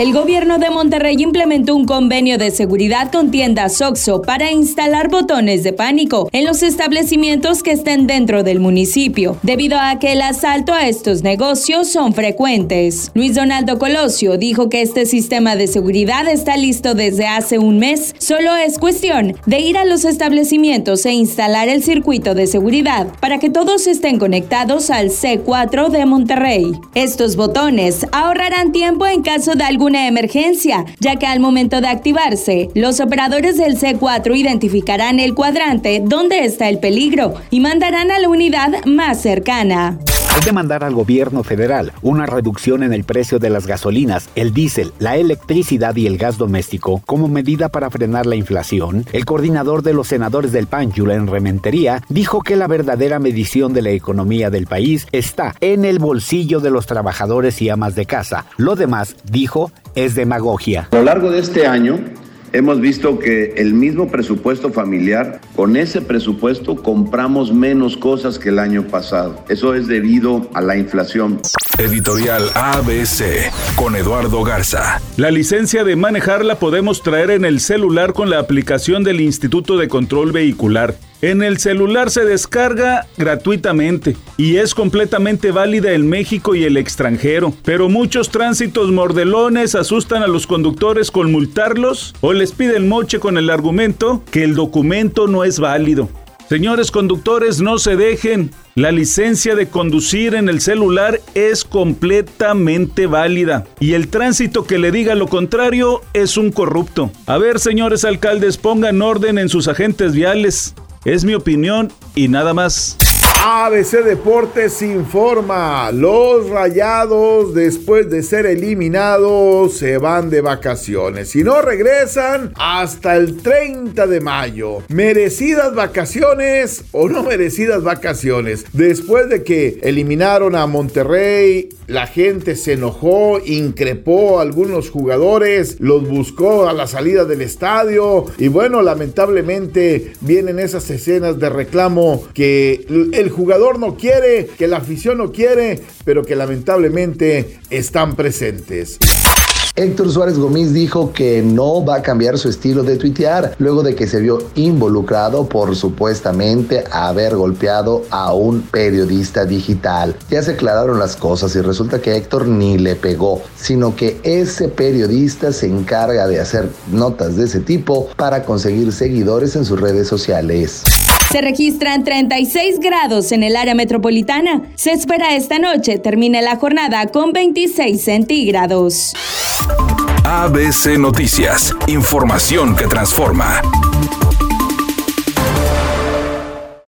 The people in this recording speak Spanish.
El gobierno de Monterrey implementó un convenio de seguridad con tiendas OXO para instalar botones de pánico en los establecimientos que estén dentro del municipio, debido a que el asalto a estos negocios son frecuentes. Luis Donaldo Colosio dijo que este sistema de seguridad está listo desde hace un mes, solo es cuestión de ir a los establecimientos e instalar el circuito de seguridad para que todos estén conectados al C4 de Monterrey. Estos botones ahorrarán tiempo en caso de algún una emergencia, ya que al momento de activarse, los operadores del C4 identificarán el cuadrante donde está el peligro y mandarán a la unidad más cercana. Hay que mandar al gobierno federal una reducción en el precio de las gasolinas, el diésel, la electricidad y el gas doméstico como medida para frenar la inflación. El coordinador de los senadores del PAN, Julen Rementería, dijo que la verdadera medición de la economía del país está en el bolsillo de los trabajadores y amas de casa. Lo demás, dijo, es demagogia. A lo largo de este año, hemos visto que el mismo presupuesto familiar, con ese presupuesto compramos menos cosas que el año pasado. Eso es debido a la inflación. Editorial ABC con Eduardo Garza. La licencia de manejar la podemos traer en el celular con la aplicación del Instituto de Control Vehicular. En el celular se descarga gratuitamente y es completamente válida en México y el extranjero, pero muchos tránsitos mordelones asustan a los conductores con multarlos o les piden moche con el argumento que el documento no es válido. Señores conductores, no se dejen. La licencia de conducir en el celular es completamente válida y el tránsito que le diga lo contrario es un corrupto. A ver, señores alcaldes, pongan orden en sus agentes viales. Es mi opinión y nada más. ABC Deportes informa, los rayados después de ser eliminados se van de vacaciones y no regresan hasta el 30 de mayo. ¿Merecidas vacaciones o no merecidas vacaciones? Después de que eliminaron a Monterrey, la gente se enojó, increpó a algunos jugadores, los buscó a la salida del estadio y bueno, lamentablemente vienen esas escenas de reclamo que el jugador no quiere, que la afición no quiere, pero que lamentablemente están presentes. Héctor Suárez Gómez dijo que no va a cambiar su estilo de tuitear luego de que se vio involucrado por supuestamente haber golpeado a un periodista digital. Ya se aclararon las cosas y resulta que Héctor ni le pegó, sino que ese periodista se encarga de hacer notas de ese tipo para conseguir seguidores en sus redes sociales. Se registran 36 grados en el área metropolitana. Se espera esta noche termine la jornada con 26 centígrados. ABC Noticias, información que transforma.